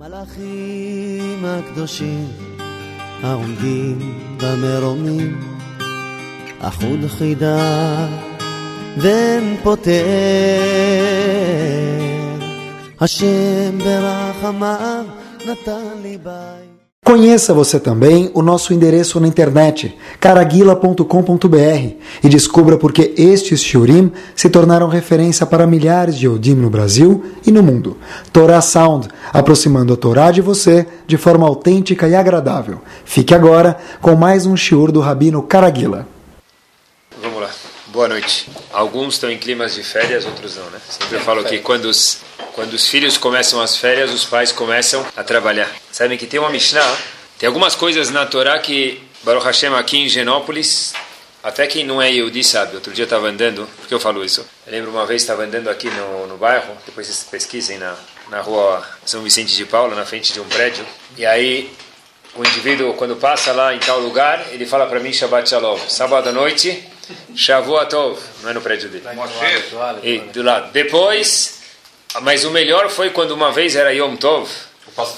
מלאכים הקדושים העומדים במרומים אחוד חידה ואין פותר השם ברחמיו נתן לי בית Conheça você também o nosso endereço na internet, caraguila.com.br, e descubra por que estes shiurim se tornaram referência para milhares de Yodim no Brasil e no mundo. Torah Sound, aproximando a Torá de você de forma autêntica e agradável. Fique agora com mais um shiur do Rabino Caraguila. Vamos lá. Boa noite. Alguns estão em climas de férias, outros não, né? Sempre eu falo que quando os, quando os filhos começam as férias, os pais começam a trabalhar. Sabem que tem uma Mishnah, tem algumas coisas na Torá que, Baruch Hashem, aqui em Genópolis, até quem não é Yehudi sabe. Outro dia eu estava andando, por que eu falo isso? Eu lembro uma vez estava andando aqui no, no bairro, depois vocês pesquisem na, na rua São Vicente de Paula, na frente de um prédio, e aí o indivíduo, quando passa lá em tal lugar, ele fala para mim Shabbat Shalom. Sábado à noite, Shavuot não é no prédio dele. E do lado. Depois, mas o melhor foi quando uma vez era Yom Tov,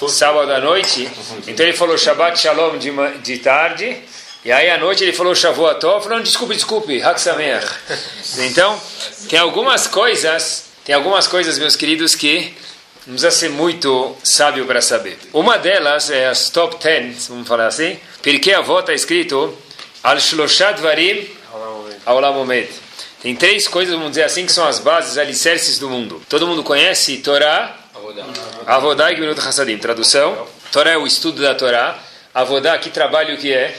sábado à noite, então ele falou Shabbat Shalom de, de tarde, e aí à noite ele falou Shavuot Tov, não, desculpe, desculpe, Hak Sameach. Então, tem algumas coisas, tem algumas coisas, meus queridos, que não precisa ser muito sábio para saber. Uma delas é as top 10, vamos falar assim, porque a avó está escrito Al Shloshat Varim Aulam Omed. Tem três coisas, vamos dizer assim, que são as bases, alicerces do mundo. Todo mundo conhece Torá, Avodá e Gminut Hassadim. Tradução, Torá é o estudo da Torá. Avodá, que trabalho que é?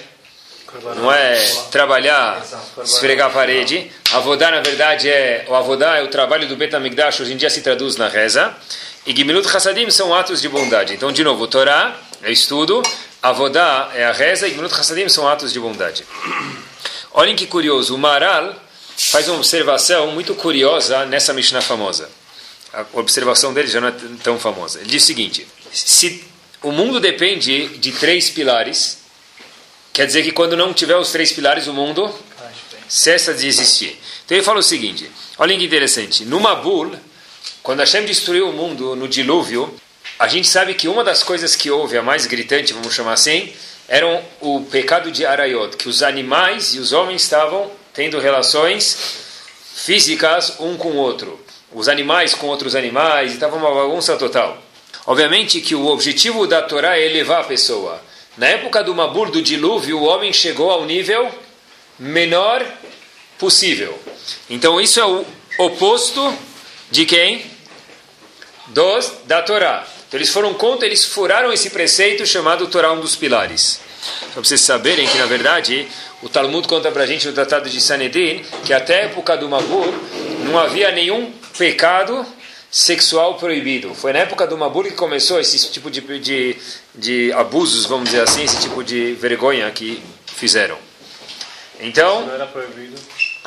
Não é trabalhar, esfregar a parede. Avodá, na verdade, é o Avodá é o trabalho do Betamigdash, hoje em dia se traduz na reza. E Gimilut Hassadim são atos de bondade. Então, de novo, Torá é estudo, Avodá é a reza e Gimilut Hassadim são atos de bondade. Olhem que curioso, o Maral faz uma observação muito curiosa nessa Mishnah famosa. A observação dele já não é tão famosa. Ele diz o seguinte: se o mundo depende de três pilares, quer dizer que quando não tiver os três pilares, o mundo cessa de existir. Então ele fala o seguinte: olhem que interessante. No Mabul, quando Hashem destruiu o mundo no dilúvio, a gente sabe que uma das coisas que houve, a mais gritante, vamos chamar assim, era o pecado de Arayot, que os animais e os homens estavam tendo relações físicas um com o outro. Os animais com outros animais, estava uma bagunça total. Obviamente que o objetivo da Torá é elevar a pessoa. Na época do Mabur, do dilúvio, o homem chegou ao nível menor possível. Então isso é o oposto de quem? Dos da Torá. Então eles foram contra, eles furaram esse preceito chamado Torá, um dos pilares. Só para vocês saberem que, na verdade, o Talmud conta para a gente no Tratado de Sanedrin que até a época do Mabur não havia nenhum pecado sexual proibido. Foi na época do Mabur que começou esse tipo de, de, de abusos, vamos dizer assim, esse tipo de vergonha que fizeram. Então... Não era proibido?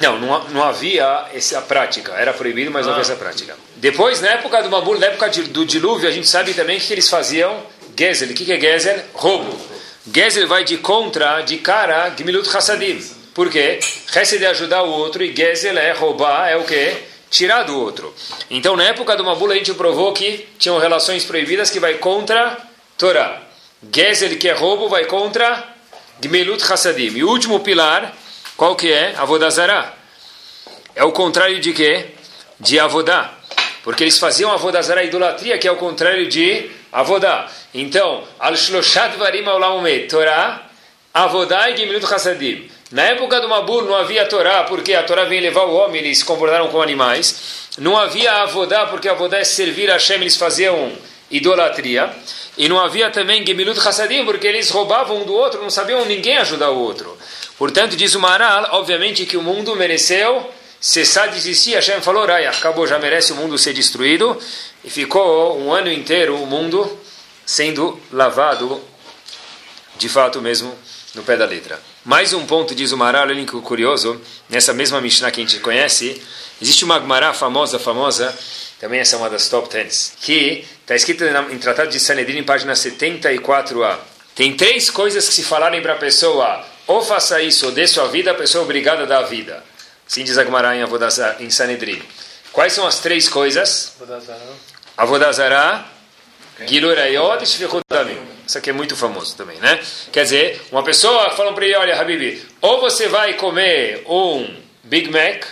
Não, não, não havia essa prática. Era proibido, mas não havia essa prática. Depois, na época do Mabur, na época do dilúvio, a gente sabe também que eles faziam Gezel. O que é Gezel? Roubo. Gezel vai de contra, de cara, Gmilut Hassadim. Por quê? Hesed é ajudar o outro e Gezel é roubar, é o quê? Tirar do outro. Então, na época do Mabul, a gente provou que tinham relações proibidas que vai contra Torá. Gezel, que é roubo, vai contra Gmilut Hassadim. E o último pilar, qual que é? Avodazará. É o contrário de quê? De Avodá. Porque eles faziam Avodazará, idolatria, que é o contrário de Avodá. Então, Al-Shloshat Varim Aulamumet, Torá, Avodá e Gimilut Hassadim. Na época do Mabur não havia Torá, porque a Torá vem levar o homem, eles se comportaram com animais. Não havia Avodá, porque Avodá é servir a Hashem, eles faziam idolatria. E não havia também Gemilut Hassadim, porque eles roubavam um do outro, não sabiam ninguém ajudar o outro. Portanto, diz o Maral, obviamente que o mundo mereceu cessar de existir. Hashem falou, Raya, acabou, já merece o mundo ser destruído. E ficou um ano inteiro o mundo sendo lavado, de fato mesmo, no pé da letra. Mais um ponto, diz o Maral, olha que curioso, nessa mesma Mishnah que a gente conhece, existe uma Gemara famosa, famosa, também essa é uma das top 10, que está escrita em Tratado de Sanedrin, página 74a. Tem três coisas que se falarem para a pessoa, ou faça isso, ou dê sua vida, a pessoa é obrigada a dar a vida. Assim diz a Gemara em, em Sanedrin. Quais são as três coisas? Avodazará, Gilurayot e Shvichut Damim. Isso aqui é muito famoso também, né? Quer dizer, uma pessoa fala para ele, olha, Habibi, ou você vai comer um Big Mac,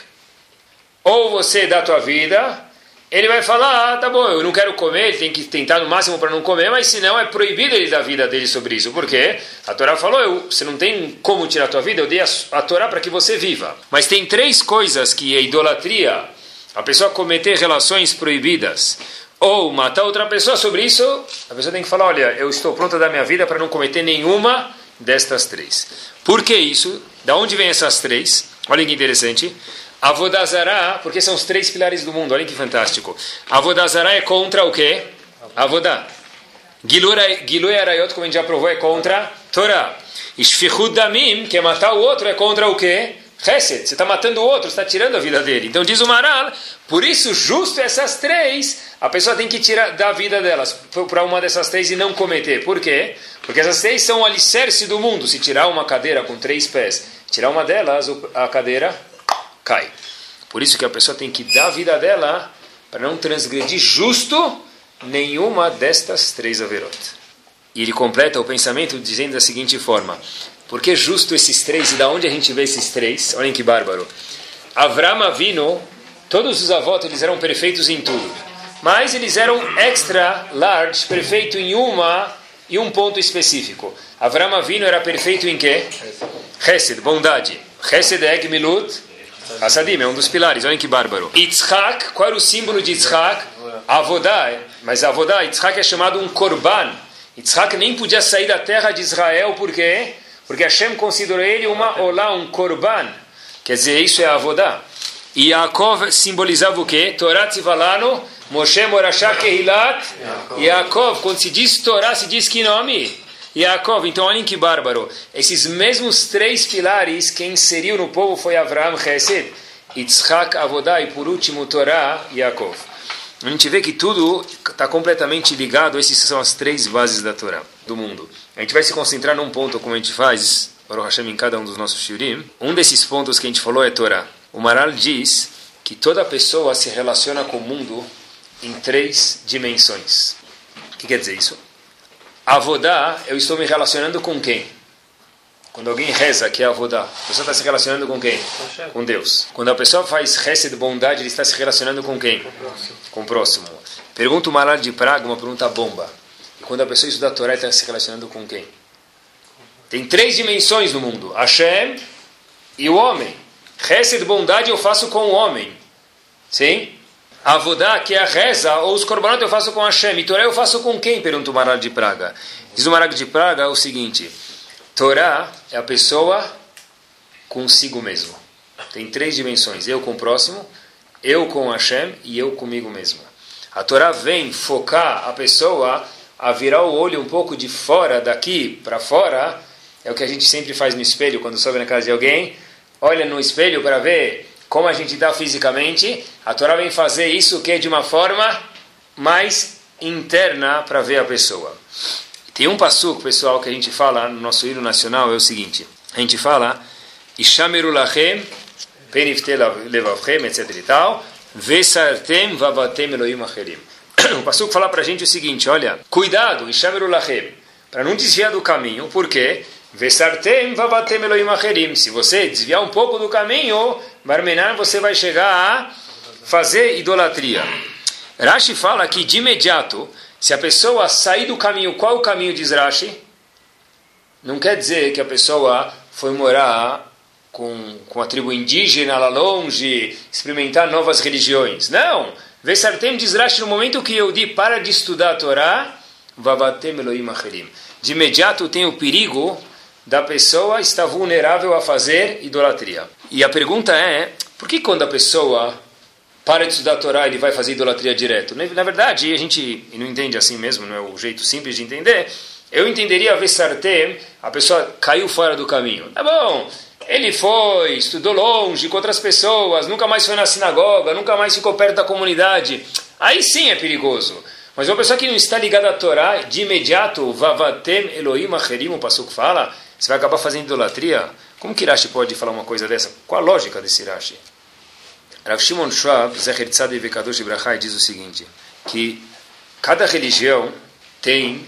ou você dá a tua vida, ele vai falar, ah, tá bom, eu não quero comer, ele tem que tentar no máximo para não comer, mas senão é proibido ele dar vida dele sobre isso. Por quê? A Torá falou, eu, você não tem como tirar a tua vida, eu dei a, a Torá para que você viva. Mas tem três coisas que é idolatria, a pessoa cometer relações proibidas, ou matar outra pessoa sobre isso, a pessoa tem que falar, olha, eu estou pronta a dar minha vida para não cometer nenhuma destas três. Por que isso? Da onde vem essas três? Olha que interessante. Avodazará, porque são os três pilares do mundo, olha que fantástico. Avodazará é contra o quê? Avodá. Gilui Arayot, como a gente já provou, é contra Torá. Ishfichud Damim, que é matar o outro, é contra o quê? Chesed, você está matando o outro, está tirando a vida dele. Então diz o Maral, por isso, justo essas três, a pessoa tem que tirar da vida delas para uma dessas três e não cometer. Por quê? Porque essas três são o alicerce do mundo. Se tirar uma cadeira com três pés, tirar uma delas, a cadeira cai. Por isso que a pessoa tem que dar a vida dela para não transgredir justo nenhuma destas três averot. E ele completa o pensamento dizendo da seguinte forma: por que justo esses três e da onde a gente vê esses três? Olhem que bárbaro. Avram Avino, todos os avós eles eram perfeitos em tudo, mas eles eram extra large, perfeito em uma e um ponto específico. Avram Avino era perfeito em quê? Hesed, bondade. Hesed é Gmilut, Hasadim, é um dos pilares, olhem que bárbaro. Yitzhak, qual era o símbolo de Yitzhak? Avodá, mas Avodá, Yitzhak é chamado um korban. Yitzhak nem podia sair da terra de Israel, por quê? Porque Hashem considerou ele uma olá, um korban. Quer dizer, isso é avodá. E Yaakov simbolizava o quê? Torah Tzivalano, Moshe Morashá Kehilat, Yaakov. Quando se diz Torá, se diz que nome? Yaakov. Então, olhem que bárbaro. Esses mesmos três pilares, quem inseriu no povo foi Avraham Chesed, Yitzhak, Avodá e, por último, Torá, Yaakov. A gente vê que tudo está completamente ligado, essas são as três bases da Torá, do mundo. A gente vai se concentrar num ponto, como a gente faz, para o Hashem, em cada um dos nossos shiurim. Um desses pontos que a gente falou é Torá. O Maral diz que toda pessoa se relaciona com o mundo em três dimensões. O que quer dizer isso? Avodá, eu estou me relacionando com quem? Quando alguém reza, que é avodá, a pessoa está se relacionando com quem? Com Deus. Quando a pessoa faz reza de bondade, ele está se relacionando com quem? Com o próximo. Pergunta o Maral de Praga, uma pergunta bomba. E quando a pessoa estuda a Torá, está se relacionando com quem? Tem três dimensões no mundo: Hashem e o homem. Reza de bondade eu faço com o homem. Sim? Avodá, que é a reza, ou os korbanot eu faço com Hashem. E Torá eu faço com quem? Pergunta o Maral de Praga. Diz o Maral de Praga o seguinte. Torá é a pessoa consigo mesmo. Tem três dimensões: eu com o próximo, eu com Hashem e eu comigo mesmo. A Torá vem focar a pessoa a virar o olho um pouco de fora, daqui para fora. É o que a gente sempre faz no espelho quando sobe na casa de alguém. Olha no espelho para ver como a gente está fisicamente. A Torá vem fazer isso que é de uma forma mais interna para ver a pessoa. Tem um passuco, pessoal, que a gente fala no nosso hino nacional, é o seguinte. A gente fala, Ishameru lachem, penifte levavchem, etc e tal, vesartem vavatem Elohim acherim. O passuco fala para a gente o seguinte, olha, cuidado, Ishameru lachem, para não desviar do caminho, por quê? Vesartem vavatem Elohim acherim. Se você desviar um pouco do caminho, Barmenar, você vai chegar a fazer idolatria. Rashi fala que de imediato, se a pessoa sair do caminho, qual o caminho diz Rashi? Não quer dizer que a pessoa foi morar com, com a tribo indígena lá longe, experimentar novas religiões. Não! Vesartem diz Rashi, no momento que eu di para de estudar a Torá, Vavatem. De imediato tem o perigo da pessoa estar vulnerável a fazer idolatria. E a pergunta é, por que quando a pessoa para de estudar a Torá, ele vai fazer idolatria direto. Na verdade, a gente não entende assim mesmo, não é o jeito simples de entender. Eu entenderia a Vessartem, a pessoa caiu fora do caminho. Tá bom, ele foi, estudou longe com outras pessoas, nunca mais foi na sinagoga, nunca mais ficou perto da comunidade. Aí sim é perigoso. Mas uma pessoa que não está ligada à Torá, de imediato, Vavatem Elohim Acherim, o Passuco fala, você vai acabar fazendo idolatria? Como que Rashi pode falar uma coisa dessa? Qual a lógica desse Rashi? Rav Shimon Schwab, Zecher Tzadei Vekadosh Ibrahai, diz o seguinte, que cada religião tem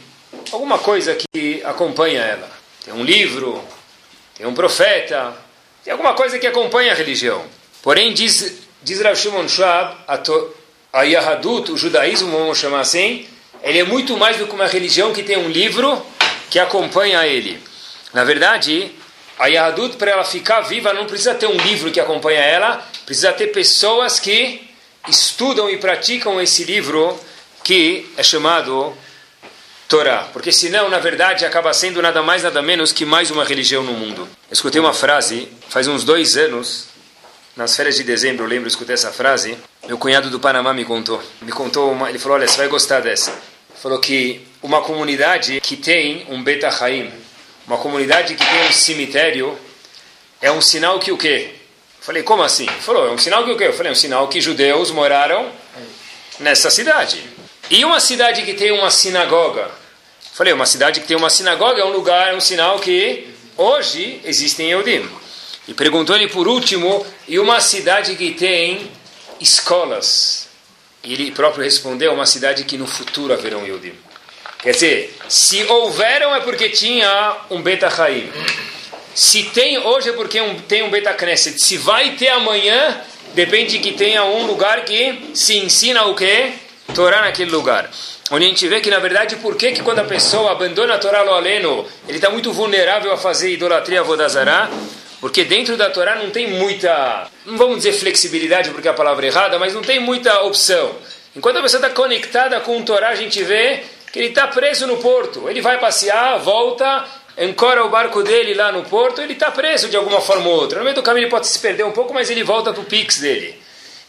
alguma coisa que acompanha ela. Tem um livro, tem um profeta, tem alguma coisa que acompanha a religião. Porém, diz, diz Rav Shimon Schwab, a, to, a Yahadut, o judaísmo, vamos chamar assim, ele é muito mais do que uma religião que tem um livro que acompanha ele. Na verdade, a Yahadut, para ela ficar viva, não precisa ter um livro que acompanha ela, precisa ter pessoas que estudam e praticam esse livro que é chamado Torá. Porque senão, na verdade, acaba sendo nada mais, nada menos que mais uma religião no mundo. Eu escutei uma frase, faz uns dois anos, nas férias de dezembro, eu lembro, eu escutei essa frase. Meu cunhado do Panamá me contou. Me contou, uma, ele falou: Olha, você vai gostar dessa. Falou que uma comunidade que tem um Beta Haim, uma comunidade que tem um cemitério, é um sinal que o quê? Falei, como assim? Ele falou, é um sinal que o quê? Eu falei, é um sinal que judeus moraram nessa cidade. E uma cidade que tem uma sinagoga? Falei, uma cidade que tem uma sinagoga é um lugar, é um sinal que hoje existem Eudim. E perguntou ele por último, e uma cidade que tem escolas? E ele próprio respondeu, uma cidade que no futuro haverão Eudim. Quer dizer, se houveram é porque tinha um Beta Haim. Se tem hoje é porque um, tem um Beta Knesset. Se vai ter amanhã, depende que tenha um lugar que se ensina o quê? Torá naquele lugar. Onde a gente vê que, na verdade, por que, que quando a pessoa abandona a Torá lo aleno, ele está muito vulnerável a fazer idolatria vodazará? Porque dentro da Torá não tem muita, não vamos dizer flexibilidade porque é a palavra errada, mas não tem muita opção. Enquanto a pessoa está conectada com o Torá, a gente vê que ele está preso no porto. Ele vai passear, volta, encora o barco dele lá no porto, ele está preso de alguma forma ou outra. No meio do caminho ele pode se perder um pouco, mas ele volta para o pix dele.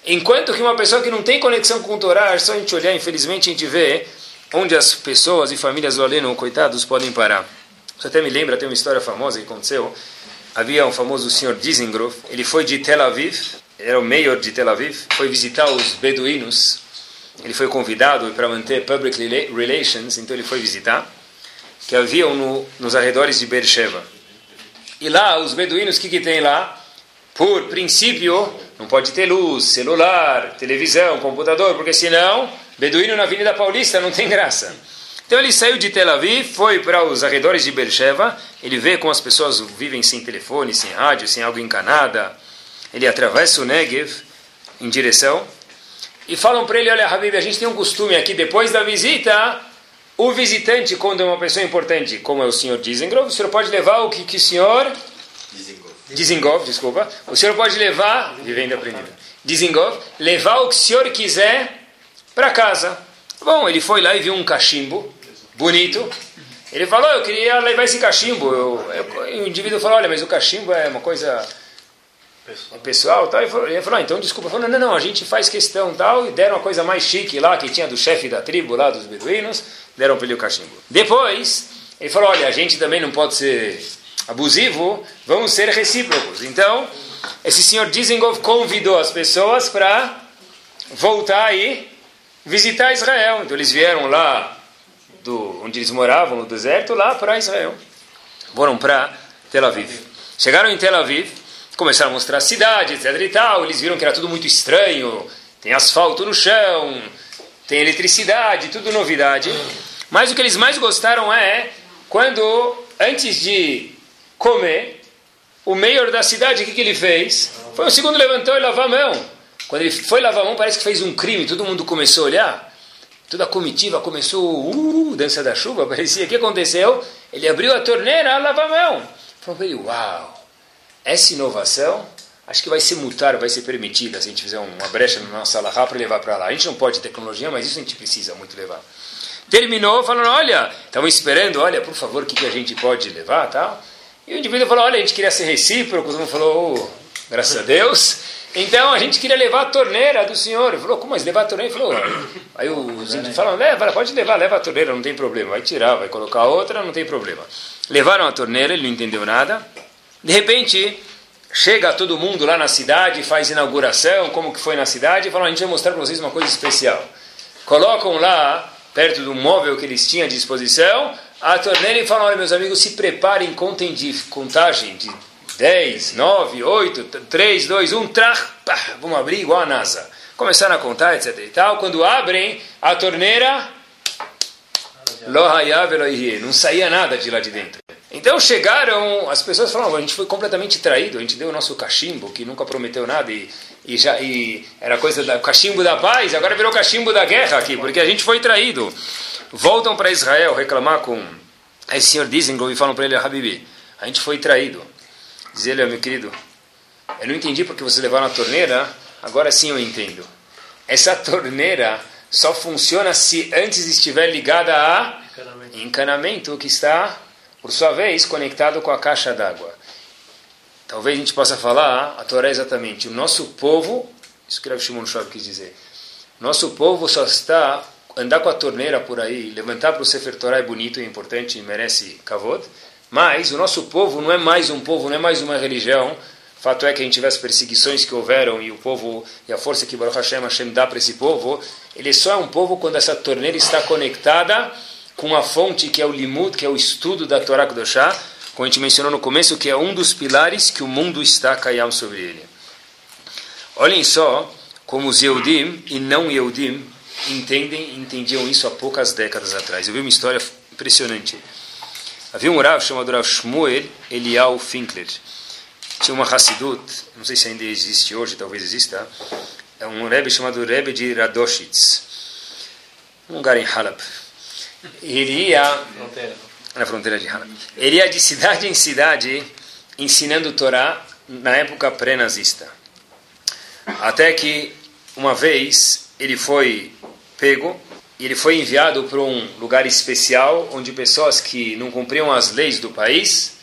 Enquanto que uma pessoa que não tem conexão com o Torá, é só a gente olhar, infelizmente a gente vê onde as pessoas e famílias do Aleno, coitados, podem parar. Isso até me lembra, tem uma história famosa que aconteceu. Havia um famoso senhor Dizengrov, ele foi de Tel Aviv, era o mayor de Tel Aviv, foi visitar os beduínos, ele foi convidado para manter public relations, então ele foi visitar, que haviam no, nos arredores de Beersheba. E lá, os beduínos, o que, que tem lá? Por princípio, não pode ter luz, celular, televisão, computador, porque senão, beduíno na Avenida Paulista não tem graça. Então ele saiu de Tel Aviv, foi para os arredores de Beersheba, ele vê como as pessoas vivem sem telefone, sem rádio, sem água encanada. Ele atravessa o Negev em direção e falam para ele, olha Habib, a gente tem um costume aqui, depois da visita, o visitante, quando é uma pessoa importante, como é o senhor Dizengrov, o senhor pode levar o que, que o senhor Dizengov, desculpa. O senhor pode levar, vivendo aprendendo, Dizengov, levar o que o senhor quiser para casa. Bom, ele foi lá e viu um cachimbo bonito. Ele falou, eu queria levar esse cachimbo. Eu, eu, o indivíduo falou, olha, mas o cachimbo é uma coisa pessoal, pessoal tal. Ele falou, ele falou ah, então desculpa. Falou, não, não, a gente faz questão tal. E deram uma coisa mais chique lá, que tinha do chefe da tribo lá, dos beduínos. Deram para ele o cachimbo. Depois, ele falou, olha, a gente também não pode ser abusivo, vamos ser recíprocos. Então, esse senhor Dizengov convidou as pessoas para voltar e visitar Israel. Então, eles vieram lá do onde eles moravam, no deserto, lá para Israel. Foram para Tel Aviv. Chegaram em Tel Aviv, começaram a mostrar a cidade, etc. e tal. Eles viram que era tudo muito estranho. Tem asfalto no chão, tem eletricidade, tudo novidade. Mas o que eles mais gostaram é quando, antes de comer, o mayor da cidade, o que, que ele fez? Foi o segundo levantou e lavou a mão. Quando ele foi lavar a mão, parece que fez um crime, todo mundo começou a olhar. Toda a comitiva começou, uh, dança da chuva, parecia. O que aconteceu? Ele abriu a torneira a lavar a mão. Falou uau, essa inovação acho que vai ser multar, vai ser permitida se a gente fizer uma brecha na nossa alahá para levar para lá. A gente não pode tecnologia, mas isso a gente precisa muito levar. Terminou falando, olha, estavam esperando, olha, por favor, o que, que a gente pode levar tal. E o indivíduo falou: olha, a gente queria ser recíproco. Mundo falou: oh, graças a Deus. Então a gente queria levar a torneira do senhor. Ele falou: como mas levar a torneira? Ele falou: aí os índios falaram: leva, pode levar, leva a torneira, não tem problema. Vai tirar, vai colocar outra, não tem problema. Levaram a torneira, ele não entendeu nada. De repente, chega todo mundo lá na cidade, faz inauguração, como que foi na cidade, e falam: a gente vai mostrar para vocês uma coisa especial. Colocam lá, perto do móvel que eles tinham à disposição, a torneira e falam, olha meus amigos, se preparem, contem de contagem de 10, 9, 8, 3, 2, 1, trach, pá, vamos abrir igual a NASA. Começaram a contar, etc e tal. Quando abrem a torneira, Não saía nada de lá de dentro. Então chegaram, as pessoas falaram, a gente foi completamente traído, a gente deu o nosso cachimbo, que nunca prometeu nada, e, e já e era coisa do cachimbo da paz, agora virou cachimbo da guerra aqui, porque a gente foi traído. Voltam para Israel reclamar com esse senhor Dizengoff e falam para ele, Habibi, a gente foi traído. Diz ele, meu querido, eu não entendi porque você levaram a torneira, agora sim eu entendo. Essa torneira só funciona se antes estiver ligada a encanamento, encanamento que está, por sua vez, conectado com a caixa d'água. Talvez a gente possa falar, a Torá é exatamente, o nosso povo, isso que o Shimon Shor quis dizer, nosso povo só está, andar com a torneira por aí, levantar para o Sefer Torá é bonito, é importante, merece kavod, mas o nosso povo não é mais um povo, não é mais uma religião, Fato é que a gente vê as perseguições que houveram e o povo e a força que Baruch Hashem, Hashem dá para esse povo, ele só é um povo quando essa torneira está conectada com a fonte que é o limud, que é o estudo da Torá Kudoshá, como a gente mencionou no começo, que é um dos pilares que o mundo está caiam sobre ele. Olhem só como os Yehudim e não Yehudim entendem entendiam isso há poucas décadas atrás. Eu vi uma história impressionante. Havia um Rav chamado Rav Shmuel Elial Finkler. Tinha uma Hassidut, não sei se ainda existe hoje, talvez exista, é um Rebbe chamado Rebbe de Radoshitz, um lugar em Halab. Ele ia fronteira. na fronteira de. Ele ia de cidade em cidade ensinando Torá na época pré-nazista. Até que uma vez ele foi pego e ele foi enviado para um lugar especial onde pessoas que não cumpriam as leis do país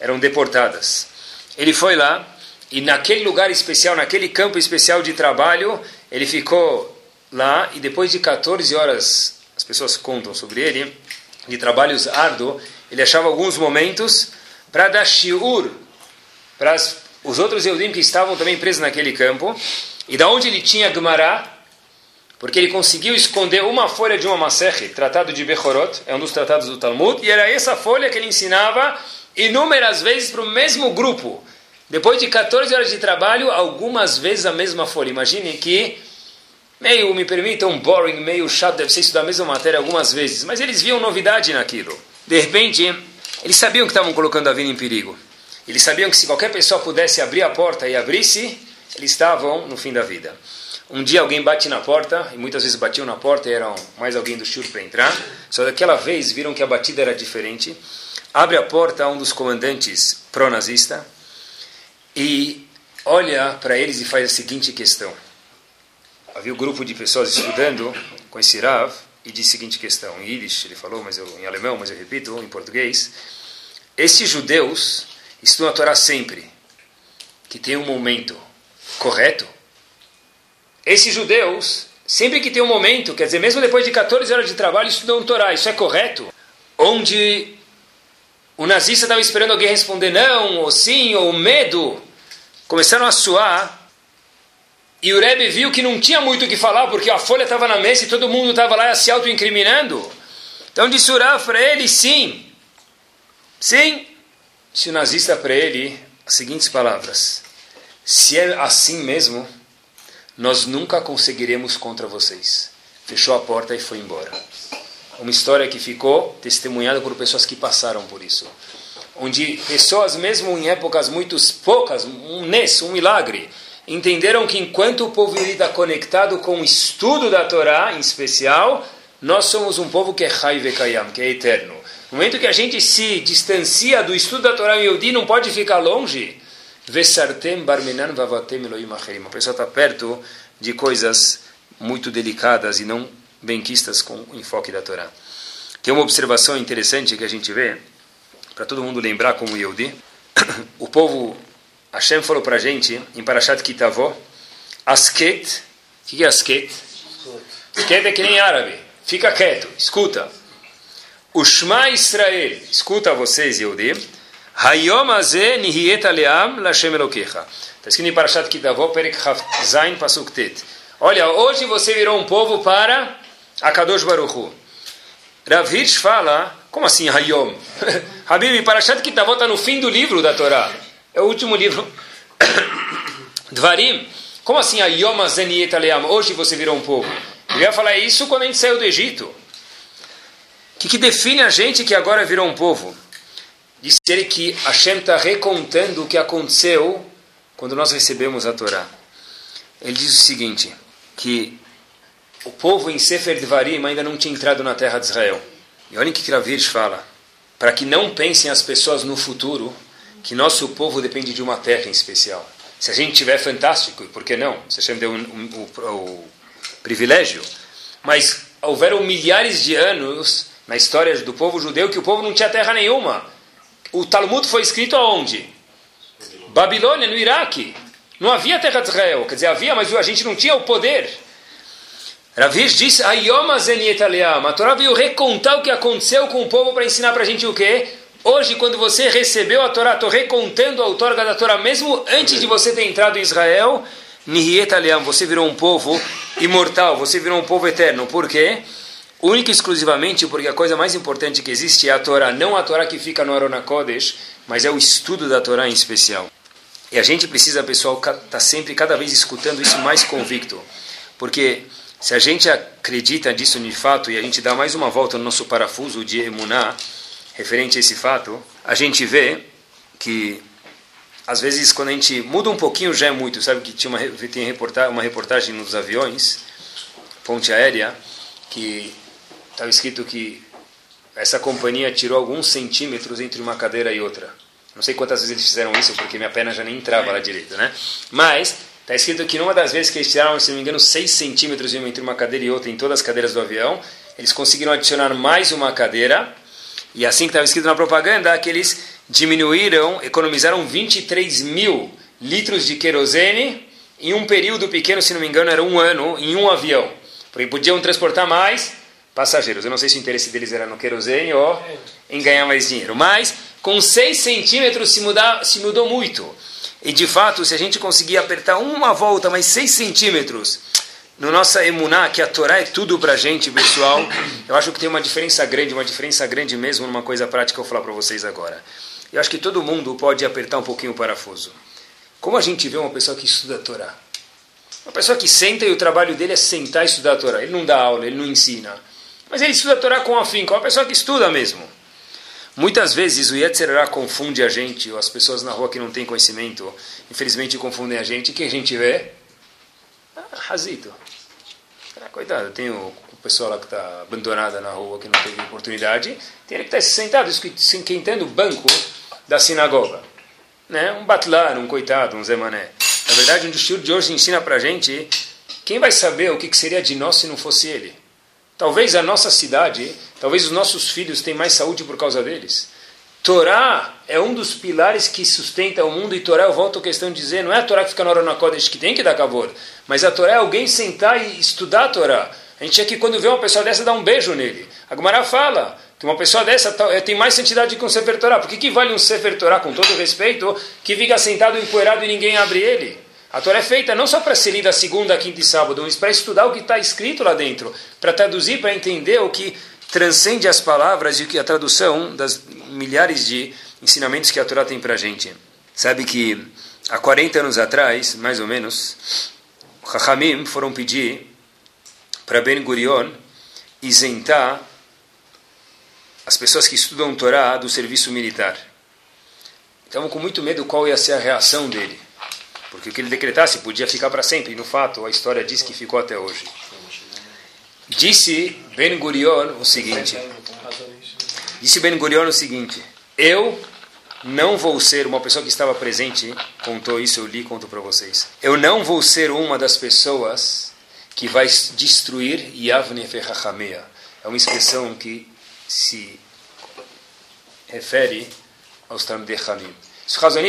eram deportadas. Ele foi lá e naquele lugar especial, naquele campo especial de trabalho, ele ficou lá e depois de 14 horas, as pessoas contam sobre ele, de trabalhos árduos, ele achava alguns momentos para dar shiur para os outros Eudim que estavam também presos naquele campo, e da onde ele tinha Gemara, porque ele conseguiu esconder uma folha de uma Maserhe, tratado de Bechorot, é um dos tratados do Talmud, e era essa folha que ele ensinava inúmeras vezes para o mesmo grupo. Depois de 14 horas de trabalho, algumas vezes a mesma folha. Imagine que, meio, me permitam, boring, meio chato, deve ser estudar a mesma matéria algumas vezes, mas eles viam novidade naquilo. De repente, eles sabiam que estavam colocando a vida em perigo. Eles sabiam que se qualquer pessoa pudesse abrir a porta e abrisse, eles estavam no fim da vida. Um dia alguém bate na porta, e muitas vezes batiam na porta e eram mais alguém do shur para entrar. Só daquela vez viram que a batida era diferente abre a porta um dos comandantes pró-nazista e olha para eles e faz a seguinte questão. Havia um grupo de pessoas estudando com esse Rav e disse a seguinte questão. Em Yiddish ele falou, mas eu, em alemão, mas eu repito, em português. Esses judeus estudam a Torá sempre, que tem um momento correto. Esses judeus, sempre que tem um momento, quer dizer, mesmo depois de 14 horas de trabalho, estudam Torá, isso é correto? Onde o nazista estava esperando alguém responder não, ou sim, ou medo. Começaram a suar. E o Rebbe viu que não tinha muito o que falar, porque a folha estava na mesa e todo mundo estava lá se auto-incriminando. Então disse Urav para ele, sim. Sim. Disse o nazista para ele as seguintes palavras. Se é assim mesmo, nós nunca conseguiremos contra vocês. Fechou a porta e foi embora uma história que ficou testemunhada por pessoas que passaram por isso. Onde pessoas, mesmo em épocas muito poucas, um nes, um milagre, entenderam que enquanto o povo está conectado com o estudo da Torá, em especial, nós somos um povo que é Haivekayam, que é eterno. No momento que a gente se distancia do estudo da Torá em Yehudi, não pode ficar longe. Vesartem barmenan vavatem Elohim A pessoa está perto de coisas muito delicadas e não benquistas com o enfoque da Torá. Tem uma observação interessante que a gente vê, para todo mundo lembrar como Yehudi. O povo, Hashem falou para a gente, em Parashat Kitavó, Asket, o que é Asket? Asket é que nem árabe, fica quieto, escuta. O Shema Israel, escuta vocês, Yehudi, Hayom Azeh Nihiet Aleam Lashem Elokecha. Está escrito em Parashat Kitavó, Perek Zain Pasuk Tet. Olha, hoje você virou um povo para Akadosh Baruchu. Rav Hirsch fala, como assim Hayom? Habib, Parashat Kitavot está no fim do livro da Torá. É o último livro. Dvarim, como assim Hayom Azeniet Aleam? Hoje você virou um povo. Ele ia falar isso quando a gente saiu do Egito. O que, que define a gente que agora virou um povo? Disse ele que Hashem está recontando o que aconteceu quando nós recebemos a Torá. Ele diz o seguinte, que o povo em Sefer Dvarim ainda não tinha entrado na terra de Israel. E olhem o que Kravirj fala. Para que não pensem as pessoas no futuro que nosso povo depende de uma terra em especial. Se a gente tiver, fantástico, e por que não? Se Hashem deu um, um, o privilégio. Mas houveram milhares de anos na história do povo judeu que o povo não tinha terra nenhuma. O Talmud foi escrito aonde? Babilônia, no Iraque. Não havia terra de Israel. Quer dizer, havia, mas a gente não tinha o poder. Ravish disse, a Torá veio recontar o que aconteceu com o povo para ensinar para a gente o quê? Hoje, quando você recebeu a Torá, estou recontando a outorga da Torá, mesmo antes de você ter entrado em Israel, Nihietaliam, você virou um povo imortal, você virou um povo eterno. Por quê? Única e exclusivamente porque a coisa mais importante que existe é a Torá, não a Torá que fica no Arona Kodesh, mas é o estudo da Torá em especial. E a gente precisa, pessoal, estar tá sempre, cada vez escutando isso mais convicto. Porque se a gente acredita nisso de fato e a gente dá mais uma volta no nosso parafuso de emuná, referente a esse fato, a gente vê que às vezes quando a gente muda um pouquinho já é muito. Sabe que tinha uma, tem reportagem, uma reportagem nos aviões, ponte aérea, que estava escrito que essa companhia tirou alguns centímetros entre uma cadeira e outra. Não sei quantas vezes eles fizeram isso, porque minha perna já nem entrava lá direito, né? Mas está escrito que numa das vezes que eles tiraram, se não me engano, 6 centímetros entre uma cadeira e outra em todas as cadeiras do avião, eles conseguiram adicionar mais uma cadeira, e assim que estava escrito na propaganda, que eles diminuíram, economizaram 23 mil litros de querosene em um período pequeno, se não me engano, era um ano, em um avião. Porque podiam transportar mais passageiros. Eu não sei se o interesse deles era no querosene ou em ganhar mais dinheiro. Mas com 6 centímetros se, se mudou muito. E de fato, se a gente conseguir apertar uma volta, mais 6 centímetros, no nossa emuná, que a Torá é tudo para a gente, pessoal, eu acho que tem uma diferença grande, uma diferença grande mesmo numa coisa prática que eu vou falar para vocês agora. Eu acho que todo mundo pode apertar um pouquinho o parafuso. Como a gente vê uma pessoa que estuda a Torá? Uma pessoa que senta e o trabalho dele é sentar e estudar a Torá. Ele não dá aula, ele não ensina. Mas ele estuda a Torá com afinco, é uma pessoa que estuda mesmo. Muitas vezes o Yetzirah confunde a gente, ou as pessoas na rua que não têm conhecimento, infelizmente confundem a gente. O que a gente vê? Ah, razito. Ah, coitado, tem o, o pessoal lá que está abandonada na rua, que não teve oportunidade, tem ele que está sentado, esquentando o banco da sinagoga. Né? Um batlar, um coitado, um Zé Mané. Na verdade, o estilo de hoje ensina para gente quem vai saber o que seria de nós se não fosse ele. Talvez a nossa cidade, talvez os nossos filhos tenham mais saúde por causa deles. Torá é um dos pilares que sustenta o mundo, e Torá, eu volto à questão de dizer, não é a Torá que fica na hora na Kodesh que tem que dar cavor, mas a Torá é alguém sentar e estudar a Torá. A gente é que quando vê uma pessoa dessa, dá um beijo nele. A Gumara fala que uma pessoa dessa eh, tem mais santidade que um Sefer Torá. Por que, que vale um Sefer Torá, com todo respeito, que fica sentado empoeirado e ninguém abre ele? A Torá é feita não só para ser lida segunda, quinta e sábado, mas para estudar o que está escrito lá dentro, para traduzir, para entender o que transcende as palavras e a tradução das milhares de ensinamentos que a Torá tem para a gente. Sabe que há 40 anos atrás, mais ou menos, os Chachamim foram pedir para Ben Gurion isentar as pessoas que estudam Torá do serviço militar. Estavam com muito medo qual ia ser a reação dele. Porque o que ele decretasse podia ficar para sempre. E no fato, a história diz que ficou até hoje. Disse Ben Gurion o seguinte: Disse Ben Gurion o seguinte: Eu não vou ser uma pessoa que estava presente, contou isso, eu li, conto para vocês. Eu não vou ser uma das pessoas que vai destruir Yavne Ferrachamea. É uma expressão que se refere aos Talmudei Hamim.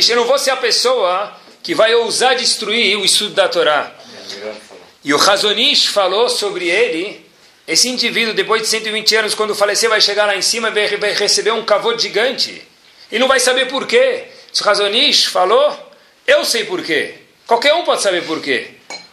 Eu não vou ser a pessoa que vai ousar destruir o estudo da Torá. E o Razonish falou sobre ele, esse indivíduo, depois de 120 anos, quando falecer, vai chegar lá em cima e vai receber um cavô gigante. E não vai saber por quê. O Razonish falou, eu sei por quê. Qualquer um pode saber por quê.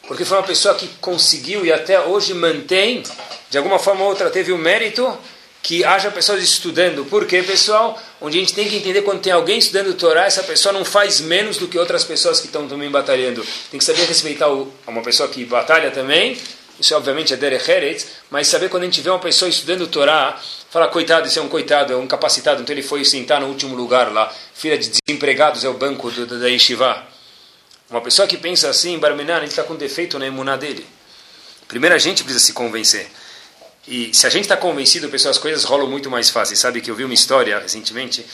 Porque foi uma pessoa que conseguiu e até hoje mantém, de alguma forma ou outra, teve o mérito que haja pessoas estudando. Por quê, pessoal? Onde a gente tem que entender quando tem alguém estudando Torá, essa pessoa não faz menos do que outras pessoas que estão também batalhando. Tem que saber respeitar uma pessoa que batalha também, isso obviamente é Derech Eretz, mas saber quando a gente vê uma pessoa estudando Torá, fala, coitado, esse é um coitado, é um capacitado, então ele foi sentar no último lugar lá, filha de desempregados é o banco do, do, da Yeshiva. Uma pessoa que pensa assim, Barminan, ele está com defeito na imuná dele. Primeiro a gente precisa se convencer. E se a gente está convencido, pessoal, as coisas rolam muito mais fáceis. Sabe que eu vi uma história recentemente,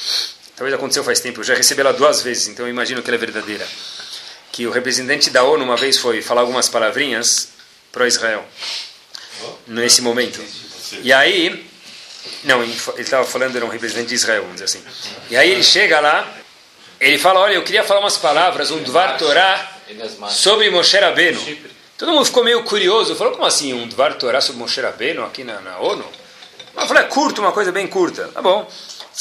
talvez aconteceu faz tempo, eu já recebi ela duas vezes, então eu imagino que ela é verdadeira. Que o representante da ONU uma vez foi falar algumas palavrinhas para Israel, nesse momento. E aí, não, ele estava falando, era um representante de Israel, vamos dizer assim. E aí ele chega lá, ele fala, olha, eu queria falar umas palavras, um Dvar Torah, sobre Moshe Rabbeinu. Todo mundo ficou meio curioso, falou, como assim, um Dvar Torah sobre Moshe Rabbeinu aqui na, na ONU? Eu falei, é curto, uma coisa bem curta. Tá bom.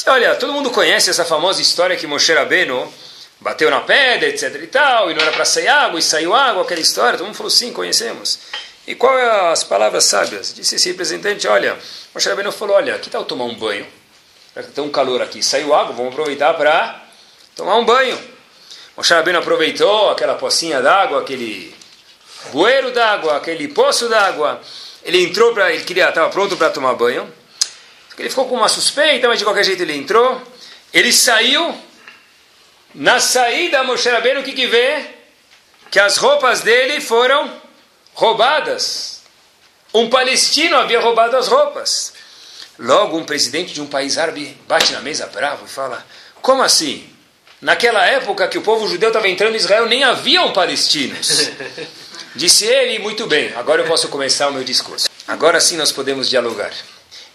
Olha, todo mundo conhece essa famosa história que Moshe Rabbeinu bateu na pedra, etc e tal, e não era para sair água, e saiu água, aquela história. Todo mundo falou, sim, conhecemos. E qual é as palavras sábias? Disse esse representante, olha, Moshe Rabbeinu falou, olha, que tal tomar um banho? Tem um calor aqui, saiu água, vamos aproveitar para tomar um banho. Moshe Rabbeinu aproveitou aquela pocinha d'água, aquele bueiro d'água, aquele poço d'água. Ele entrou para, ele queria, estava pronto para tomar banho. Ele ficou com uma suspeita, mas de qualquer jeito ele entrou. Ele saiu, na saída, Moshe Rabbeinu, o que, que vê? Que as roupas dele foram roubadas. Um palestino havia roubado as roupas. Logo, um presidente de um país árabe bate na mesa bravo e fala: Como assim? Naquela época que o povo judeu estava entrando em Israel, nem haviam palestinos. Disse ele, muito bem, agora eu posso começar o meu discurso. Agora sim nós podemos dialogar.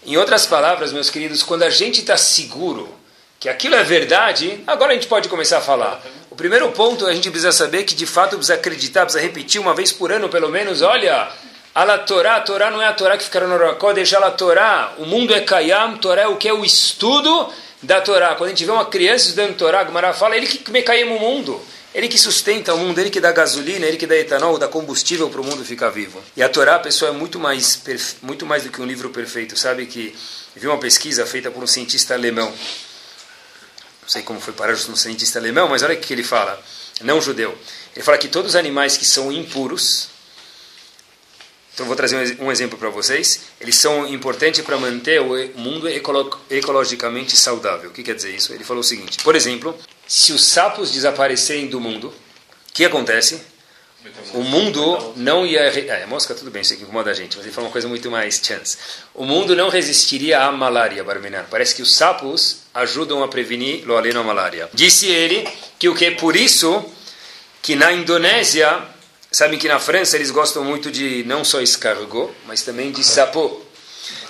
Em outras palavras, meus queridos, quando a gente está seguro que aquilo é verdade, agora a gente pode começar a falar. O primeiro ponto a gente precisa saber que de fato precisa acreditar, precisa repetir uma vez por ano pelo menos, olha, a Torá, a Torá não é a Torá que fica no deixa a Torá, o mundo é Kayam, Torá é o que é o estudo da Torá. Quando a gente vê uma criança estudando Torá, Gumara fala, ele que me caiu no mundo. Ele que sustenta o mundo, ele que dá gasolina, ele que dá etanol, dá combustível para o mundo ficar vivo. E a Torá, pessoal, é muito mais, muito mais do que um livro perfeito. Sabe que vi uma pesquisa feita por um cientista alemão. Não sei como foi parar um cientista alemão, mas olha o que ele fala. Não judeu. Ele fala que todos os animais que são impuros, então vou trazer um exemplo para vocês. Eles são importantes para manter o mundo ecolo ecologicamente saudável. O que quer dizer isso? Ele falou o seguinte: por exemplo, se os sapos desaparecerem do mundo, o que acontece? O mundo não ia. É, mosca, tudo bem, isso aqui incomoda a gente, mas ele falou uma coisa muito mais chance. O mundo não resistiria à malária, Barminar. Parece que os sapos ajudam a prevenir lo aleno a malária. Disse ele que o que é por isso que na Indonésia Sabem que na França eles gostam muito de não só escargot, mas também de sapô.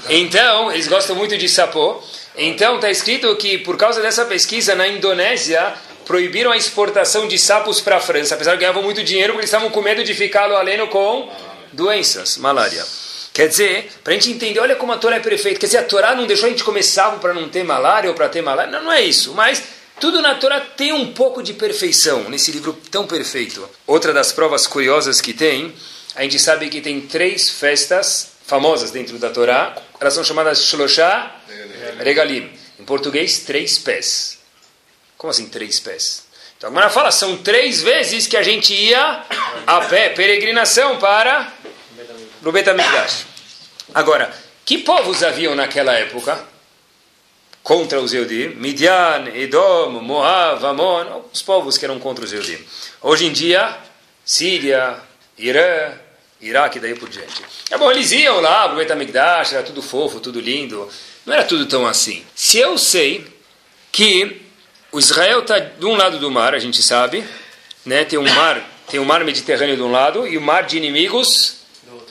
Então, eles gostam muito de sapô. Então, está escrito que por causa dessa pesquisa na Indonésia proibiram a exportação de sapos para a França, apesar de ganhavam muito dinheiro porque eles estavam com medo de ficar aleno com doenças, malária. Quer dizer, para a gente entender, olha como a Torá é perfeita. Quer dizer, a Torá não deixou a gente comer sapo para não ter malária ou para ter malária. Não, não é isso. Mas tudo na Torá tem um pouco de perfeição, nesse livro tão perfeito. Outra das provas curiosas que tem, a gente sabe que tem três festas famosas dentro da Torá, elas são chamadas Shloshá Regalim. Em português, três pés. Como assim três pés? Então agora fala, são três vezes que a gente ia a pé, peregrinação para o Betamigdash. Agora, que povos haviam naquela época? contra os Eudim, Midian, Edom, Moab, Amon, os povos que eram contra os Eudim. Hoje em dia, Síria, Irã, Iraque daí por diante. É bom, eles iam lá, o Betamigdash, era tudo fofo, tudo lindo. Não era tudo tão assim. Se eu sei que o Israel está de um lado do mar, a gente sabe, né? tem um mar, tem um mar Mediterrâneo de um lado e o um mar de inimigos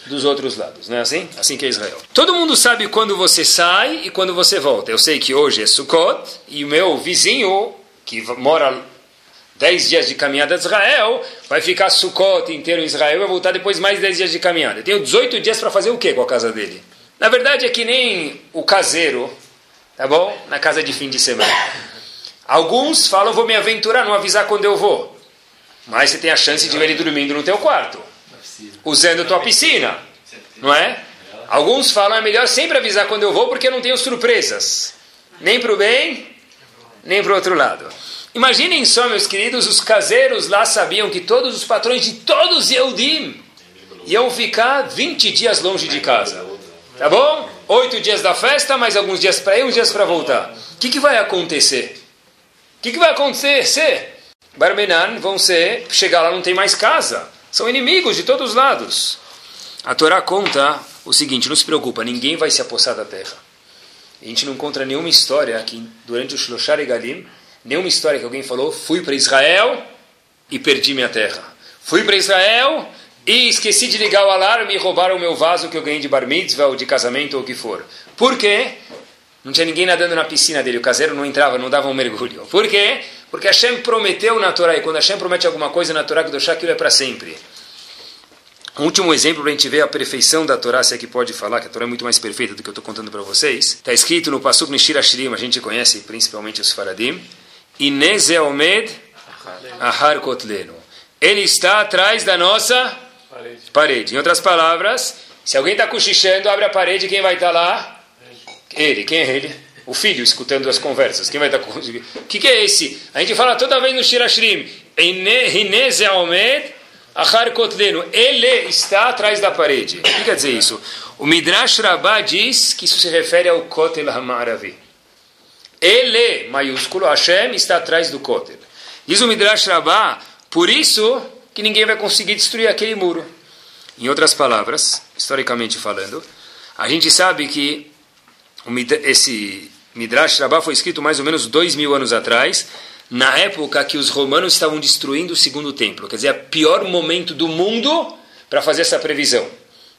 dos outros lados, não é assim? Assim que é Israel. Todo mundo sabe quando você sai e quando você volta. Eu sei que hoje é Sukkot e o meu vizinho, que mora 10 dias de caminhada de Israel, vai ficar Sukkot inteiro em Israel e vai voltar depois mais 10 dias de caminhada. Eu tenho 18 dias para fazer o que com a casa dele? Na verdade é que nem o caseiro, tá bom? Na casa de fim de semana. Alguns falam, vou me aventurar, não avisar quando eu vou. Mas você tem a chance de ver ele dormindo no teu quarto usando tua piscina, não é? Alguns falam é melhor sempre avisar quando eu vou porque eu não tenho surpresas, nem para o bem, nem para o outro lado. Imaginem só, meus queridos, os caseiros lá sabiam que todos os patrões de todos os Yehudim iam ficar 20 dias longe de casa. Tá bom? Oito dias da festa, mais alguns dias para ir, uns dias para voltar. O que, que vai acontecer? Que, que vai acontecer? Barmenan vão ser, chegar lá não tem mais casa. São inimigos de todos os lados. A Torá conta o seguinte, não se preocupa, ninguém vai se apossar da terra. A gente não encontra nenhuma história aqui, durante o Shloshar e Galim, nenhuma história que alguém falou, fui para Israel e perdi minha terra. Fui para Israel e esqueci de ligar o alarme e roubaram o meu vaso que eu ganhei de bar mitzvah ou de casamento ou o que for. Por quê? Não tinha ninguém nadando na piscina dele, o caseiro não entrava, não dava um mergulho. Por quê? Porque Hashem prometeu na Torá, e quando Hashem promete alguma coisa na Torá, que aquilo é para sempre. Um último exemplo para a gente ver a perfeição da Torá, se é que pode falar, que a Torá é muito mais perfeita do que eu estou contando para vocês. Está escrito no Pasuk Nishira Shirim, a gente conhece principalmente os Faradim. Ineze Omed Ahar Kotlenu. Ele está atrás da nossa parede. parede. Em outras palavras, se alguém está cochichando, abre a parede, quem vai estar tá lá? Ele. Quem é ele? O filho escutando as conversas. Quem vai estar tá O que, que é esse? A gente fala toda vez no Shirashrim. Ele está atrás da parede. O que quer dizer isso? O Midrash Rabbah diz que isso se refere ao Kotel Hamaravi. Ele, maiúsculo, Hashem, está atrás do Kotel. Diz o Midrash Rabbah, por isso que ninguém vai conseguir destruir aquele muro. Em outras palavras, historicamente falando, a gente sabe que esse Midrash Rabbah foi escrito mais ou menos dois mil anos atrás, na época que os romanos estavam destruindo o segundo templo. Quer dizer, é o pior momento do mundo para fazer essa previsão.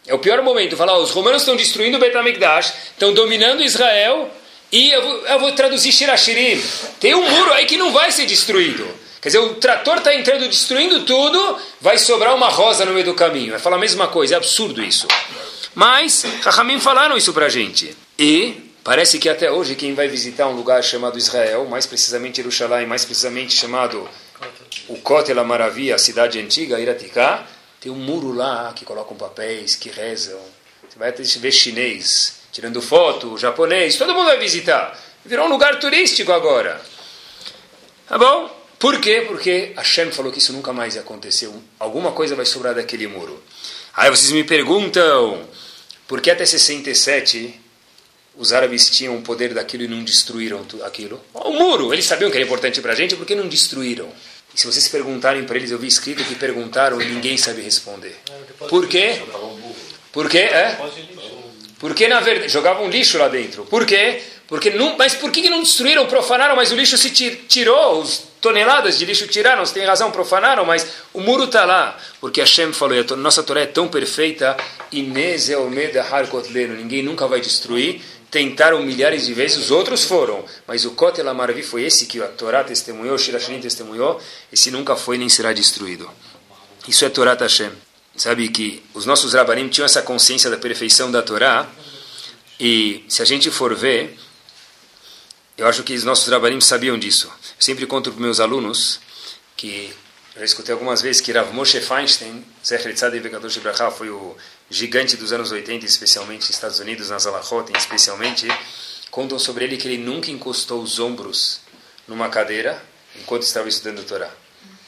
É o pior momento. Falar, os romanos estão destruindo o Betamikdash, estão dominando Israel, e eu vou, eu vou traduzir Shirashirim. Tem um muro aí que não vai ser destruído. Quer dizer, o trator está entrando, destruindo tudo, vai sobrar uma rosa no meio do caminho. Vai falar a mesma coisa, é absurdo isso. Mas, Rahamim falaram isso para a gente. E Parece que até hoje quem vai visitar um lugar chamado Israel, mais precisamente Jerusalém, mais precisamente chamado o Kotel Maravilha, a cidade antiga, Iraticá, tem um muro lá que colocam papéis, que rezam. Você vai ver chinês tirando foto, japonês, todo mundo vai visitar. Virou um lugar turístico agora. Tá bom? Por quê? Porque Hashem falou que isso nunca mais aconteceu. Alguma coisa vai sobrar daquele muro. Aí vocês me perguntam, por que até 67 os árabes tinham o poder daquilo e não destruíram aquilo. O muro, eles sabiam que era importante para a gente, por que não destruíram? E se vocês perguntarem para eles, eu vi escrito que perguntaram e ninguém sabe responder. Por quê? Por quê? É? Porque na verdade jogavam lixo lá dentro. Por quê? Porque não, mas por que não destruíram, profanaram, mas o lixo se tirou, os toneladas de lixo tiraram, você tem razão, profanaram, mas o muro está lá. Porque Hashem falou, a nossa Torá é tão perfeita, Inês é o Har Kotleno, ninguém nunca vai destruir, tentaram milhares de vezes, os outros foram. Mas o Kotel Amaravi foi esse que a Torá testemunhou, o Shirashirim testemunhou, esse nunca foi nem será destruído. Isso é Torá Hashem. Sabe que os nossos Rabanim tinham essa consciência da perfeição da Torá, e se a gente for ver, eu acho que os nossos Rabanim sabiam disso. Eu sempre conto para meus alunos que eu já escutei algumas vezes que Rav Moshe Feinstein, Zecher Tzadei Vekadosh Ibrahá, foi o gigante dos anos 80, especialmente nos Estados Unidos, na Zalachot, especialmente, contam sobre ele que ele nunca encostou os ombros numa cadeira enquanto estava estudando Torá.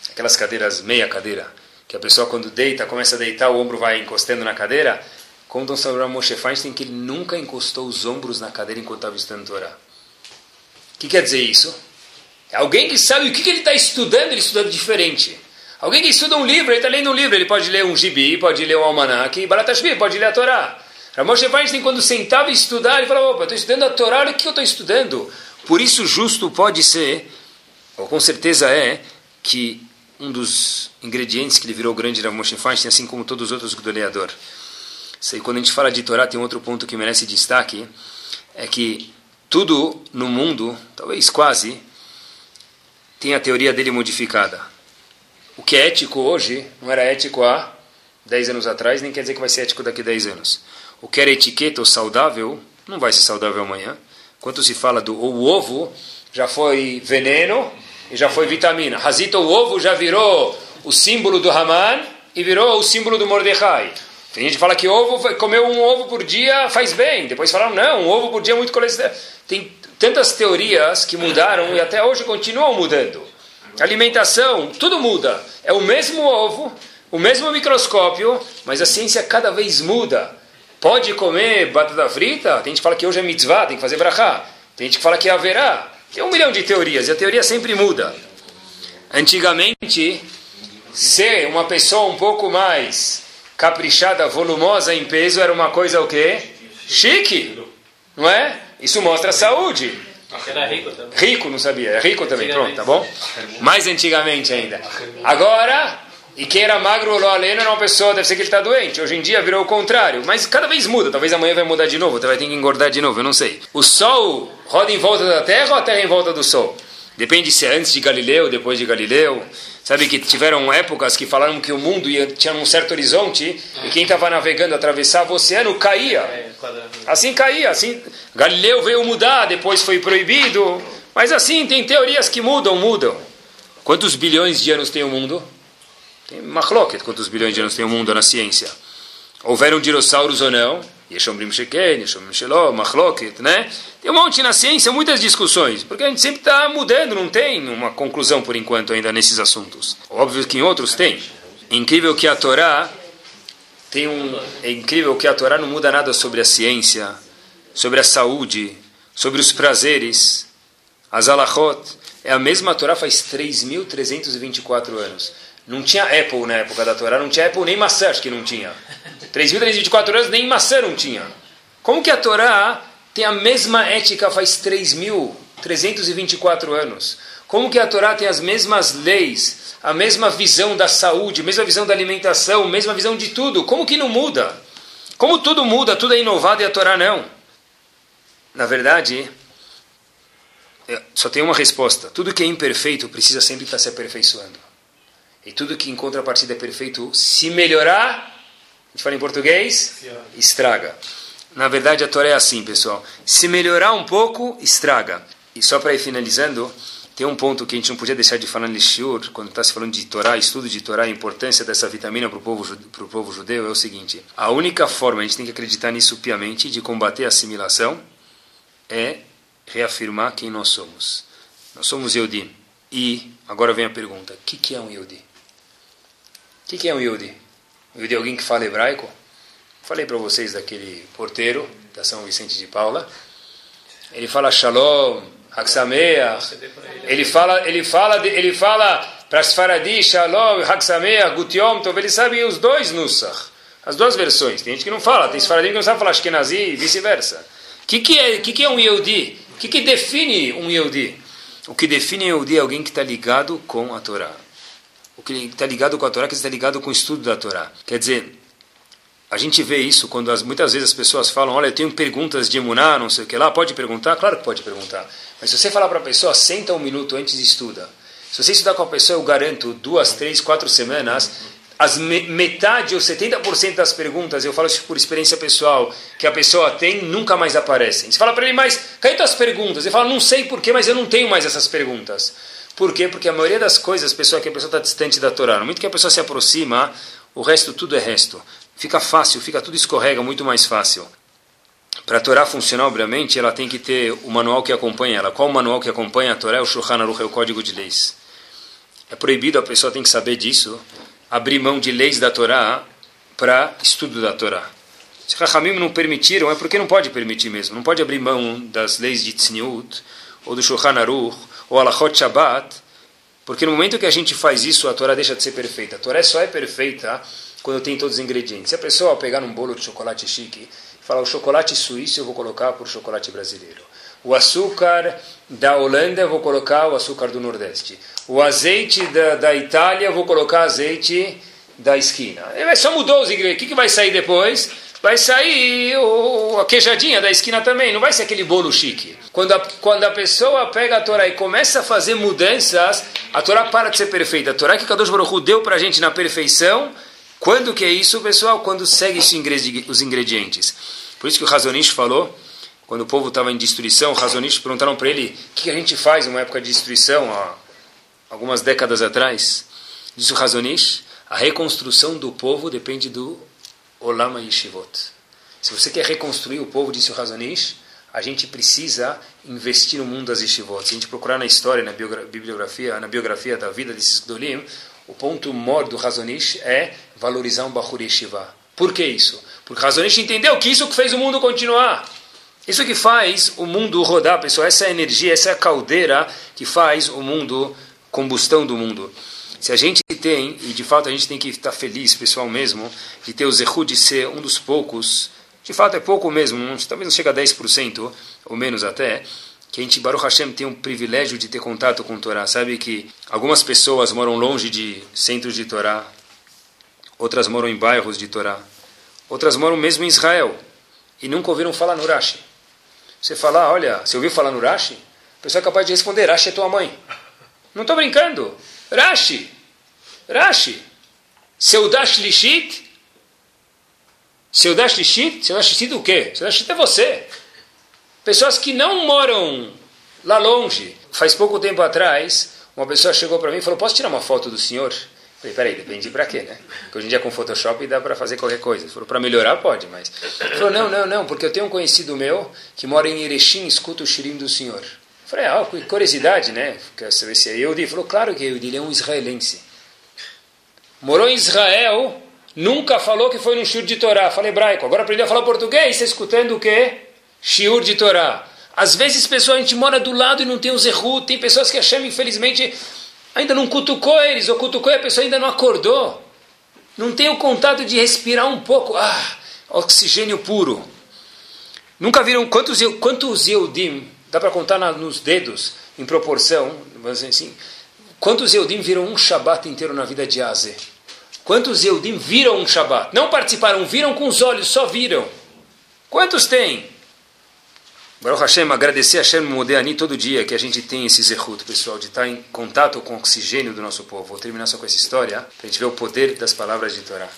Aquelas cadeiras, meia cadeira, que a pessoa quando deita, começa a deitar, o ombro vai encostando na cadeira. Contam sobre o Moshe Feinstein que ele nunca encostou os ombros na cadeira enquanto estava estudando Torá. O que quer dizer isso? Alguém que sabe o que, que ele está estudando, ele estuda diferente. Alguém que estuda um livro, ele está lendo um livro, ele pode ler um gibi, pode ler um almanac, Baratashvi, pode ler a Torá. Ramoshe Feinstein, quando sentava e estudar, ele falava, opa, estou estudando a Torá, olha o que eu estou estudando. Por isso, justo pode ser, ou com certeza é, que um dos ingredientes que ele virou grande Ramoshe Feinstein, assim como todos os outros Gdoleador. Sei, quando a gente fala de Torá, tem outro ponto que merece destaque, é que tudo no mundo, talvez quase, tem a teoria dele modificada. O que é ético hoje não era ético há 10 anos atrás, nem quer dizer que vai ser ético daqui a 10 anos. O que era etiqueta ou saudável não vai ser saudável amanhã. Quando se fala do o ovo, já foi veneno e já foi vitamina. Razita, o ovo já virou o símbolo do Haman e virou o símbolo do Mordecai. Tem gente que fala que ovo, comer um ovo por dia faz bem. Depois falaram, não, um ovo por dia é muito colesterol. Tem tantas teorias que mudaram e até hoje continuam mudando. Alimentação, tudo muda. É o mesmo ovo, o mesmo microscópio, mas a ciência cada vez muda. Pode comer batata frita? Tem gente que fala que hoje é mitzvah, tem que fazer brachá. Tem gente que fala que haverá. Tem um milhão de teorias e a teoria sempre muda. Antigamente, ser uma pessoa um pouco mais caprichada, volumosa em peso era uma coisa o quê? Chique, não é? Isso mostra saúde. Era rico também. Rico, não sabia. É rico também, pronto, tá bom? Mais antigamente ainda. Agora, e quem era magro ou aleno era uma pessoa, deve ser que ele está doente. Hoje em dia virou o contrário. Mas cada vez muda. Talvez amanhã vai mudar de novo. Vai ter que engordar de novo, eu não sei. O Sol roda em volta da Terra ou a Terra em volta do Sol? Depende se é antes de Galileu, depois de Galileu. Sabe que tiveram épocas que falaram que o mundo ia, tinha um certo horizonte e quem estava navegando, atravessava o oceano, caía. Assim caía. Assim, Galileu veio mudar, depois foi proibido. Mas assim, tem teorias que mudam, mudam. Quantos bilhões de anos tem o mundo? Tem machloket, quantos bilhões de anos tem o mundo na ciência. Houveram dinossauros ou não? Yeshomrim Sheken, Yeshomrim Shelom, Machloket, né? Tem um monte na ciência, muitas discussões, porque a gente sempre está mudando, não tem uma conclusão por enquanto ainda nesses assuntos. Óbvio que em outros tem. É incrível que a Torá tem um, é incrível que a Torá não muda nada sobre a ciência, sobre a saúde, sobre os prazeres, as alachot. É a mesma Torá faz 3.324 anos. Não tinha Apple na época da Torá, não tinha Apple nem maçã, acho que não tinha. 3.324 anos nem maçã não tinha. Como que a Torá tem a mesma ética faz 3.324 anos? Como que a Torá tem as mesmas leis, a mesma visão da saúde, a mesma visão da alimentação, a mesma visão de tudo? Como que não muda? Como tudo muda, tudo é inovado e a Torá não? Na verdade, só tem uma resposta. Tudo que é imperfeito precisa sempre estar se aperfeiçoando. E tudo que em contrapartida é perfeito, se melhorar, gente fala em português, estraga. Na verdade, a Torá é assim, pessoal. Se melhorar um pouco, estraga. E só para ir finalizando, tem um ponto que a gente não podia deixar de falar no Shiur, quando está se falando de Torá, estudo de Torá, a importância dessa vitamina para o povo, povo judeu é o seguinte: a única forma, a gente tem que acreditar nisso piamente, de combater a assimilação é reafirmar quem nós somos. Nós somos Yehudi. E agora vem a pergunta: o que, que é um Yehudi? O que, que é um Yudi? Yudi é alguém que fala hebraico? Falei para vocês daquele porteiro da São Vicente de Paula. Ele fala Shalom, Haksameach. Ele fala, ele fala, ele fala para as Faradi, Shalom, Haksameach, Gutiom Tov. Ele sabe os dois Nusach. As duas versões. Tem gente que não fala. Tem Faradi que não sabe falar Ashkenazi e vice-versa. O que, que, é, que, que é um Yehudi? O que, que define um Yehudi? O que define um Yehudi é alguém que está ligado com a Torá o que está ligado com a Torá, que está ligado com o estudo da Torá. Quer dizer, a gente vê isso quando as, muitas vezes as pessoas falam, olha, eu tenho perguntas de emuná, não sei o que lá, pode perguntar? Claro que pode perguntar. Mas se você falar para a pessoa, senta um minuto antes e estuda. Se você estudar com a pessoa, eu garanto, duas, três, quatro semanas, as me, metade ou 70% das perguntas, eu falo isso por experiência pessoal, que a pessoa tem, nunca mais aparecem. Você fala para ele, mas cadê as perguntas? Ele fala, não sei porquê, mas eu não tenho mais essas perguntas. Por quê? Porque a maioria das coisas, pessoa que a pessoa está distante da Torá, no momento que a pessoa se aproxima, o resto tudo é resto. Fica fácil, fica tudo escorrega, muito mais fácil. Para a Torá funcionar, obviamente, ela tem que ter o manual que acompanha ela. Qual o manual que acompanha a Torá? É o Shulchan Aruch, é o Código de Leis. É proibido, a pessoa tem que saber disso, abrir mão de leis da Torá para estudo da Torá. Se Rahamim não permitiram, é porque não pode permitir mesmo. Não pode abrir mão das leis de Tzniut, ou do Shulchan Aruch, ou Alachot Shabbat, porque no momento que a gente faz isso, a Torá deixa de ser perfeita. A Torá só é perfeita quando tem todos os ingredientes. Se a pessoa pegar um bolo de chocolate chique e falar o chocolate suíço eu vou colocar por chocolate brasileiro. O açúcar da Holanda eu vou colocar o açúcar do Nordeste. O azeite da, da Itália eu vou colocar azeite da esquina. Ele só mudou os ingredientes. O que, que vai sair depois? Vai sair o, a queijadinha da esquina também, não vai ser aquele bolo chique. Quando a, quando a pessoa pega a Torá e começa a fazer mudanças, a Torá para de ser perfeita. A Torá que Kadosh Baruch deu para a gente na perfeição, quando que é isso, pessoal? Quando segue os ingredientes. Por isso que o Razonish falou, quando o povo estava em destruição, o Razonish perguntaram para ele, o que a gente faz em uma época de destruição, há algumas décadas atrás? Disse o Razonish, a reconstrução do povo depende do Olama Yeshivot. Se você quer reconstruir o povo, disse o Hazanish, a gente precisa investir no mundo das yeshivot. Se a gente procurar na história, na biografia, na biografia da vida desses Gdolim, o ponto mor do Razonish é valorizar um Bahur Yeshiva. Por que isso? Porque Razonish entendeu que isso que fez o mundo continuar. Isso que faz o mundo rodar, pessoal. Essa é a energia, essa é a caldeira que faz o mundo, combustão do mundo. Se a gente tem, e de fato a gente tem que estar feliz, pessoal mesmo, de ter o Zehu de ser um dos poucos, de fato é pouco mesmo, talvez não chega a 10%, ou menos até, que a gente, Baruch Hashem, tem um privilégio de ter contato com o Torá. Sabe que algumas pessoas moram longe de centros de Torá, outras moram em bairros de Torá, outras moram mesmo em Israel e nunca ouviram falar no Rashi. Você falar, olha, você ouviu falar no Rashi? A pessoa é capaz de responder, Rashi é tua mãe. Não estou brincando. Rashi. Rashi. Seudash Lishit. Seudash Lishit? Seudash Lishit o quê? Seudash Lishit é você. Pessoas que não moram lá longe. Faz pouco tempo atrás, uma pessoa chegou para mim e falou, posso tirar uma foto do senhor? Falei, peraí, depende para quê, né? Porque hoje em dia com Photoshop dá para fazer qualquer coisa. Ele falou, para melhorar pode, mas... Ele falou, não, não, não, porque eu tenho um conhecido meu que mora em Erechim e escuta o shirim do senhor. Falei, ah, curiosidade, né? Quer saber se é Yehudi? Falou, claro que é Yehudi, ele é um israelense. Morou em Israel, nunca falou que foi no shiur de Torá, fala hebraico. Agora aprendeu a falar português, está escutando o quê? Shiur de Torá. Às vezes, pessoal, a gente mora do lado e não tem o Zehu. Tem pessoas que acham, infelizmente, ainda não cutucou eles, ou cutucou e a pessoa ainda não acordou. Não tem o contato de respirar um pouco. Ah, oxigênio puro. Nunca viram quantos, quantos Eudim, dá para contar na, nos dedos, em proporção, assim, quantos Eudim viram um Shabat inteiro na vida de Aze? Quantos Eudim viram um Shabat? Não participaram, viram com os olhos, só viram. Quantos tem? Baruch Hashem, agradecer a Hashem Modeani todo dia que a gente tem esse zehut, pessoal, de estar em contato com o oxigênio do nosso povo. Vou terminar só com essa história, para a gente ver o poder das palavras de Torá.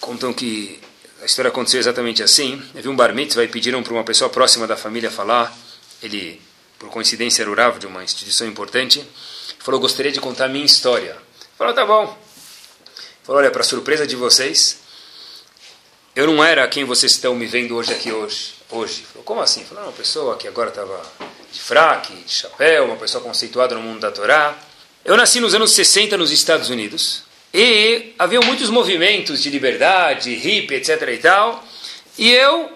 Contam que a história aconteceu exatamente assim. Havia um bar mitzvah e pediram para uma pessoa próxima da família falar. Ele, por coincidência, era o de uma instituição importante. Falou, gostaria de contar a minha história. Falou, tá bom. Falou, olha, para surpresa de vocês, eu não era quem vocês estão me vendo hoje aqui hoje hoje. Falou, como assim? Falou, uma pessoa que agora estava de fraque, de chapéu, uma pessoa conceituada no mundo da Torá. Eu nasci nos anos 60 nos Estados Unidos e havia muitos movimentos de liberdade, hippie, etc. e tal. E eu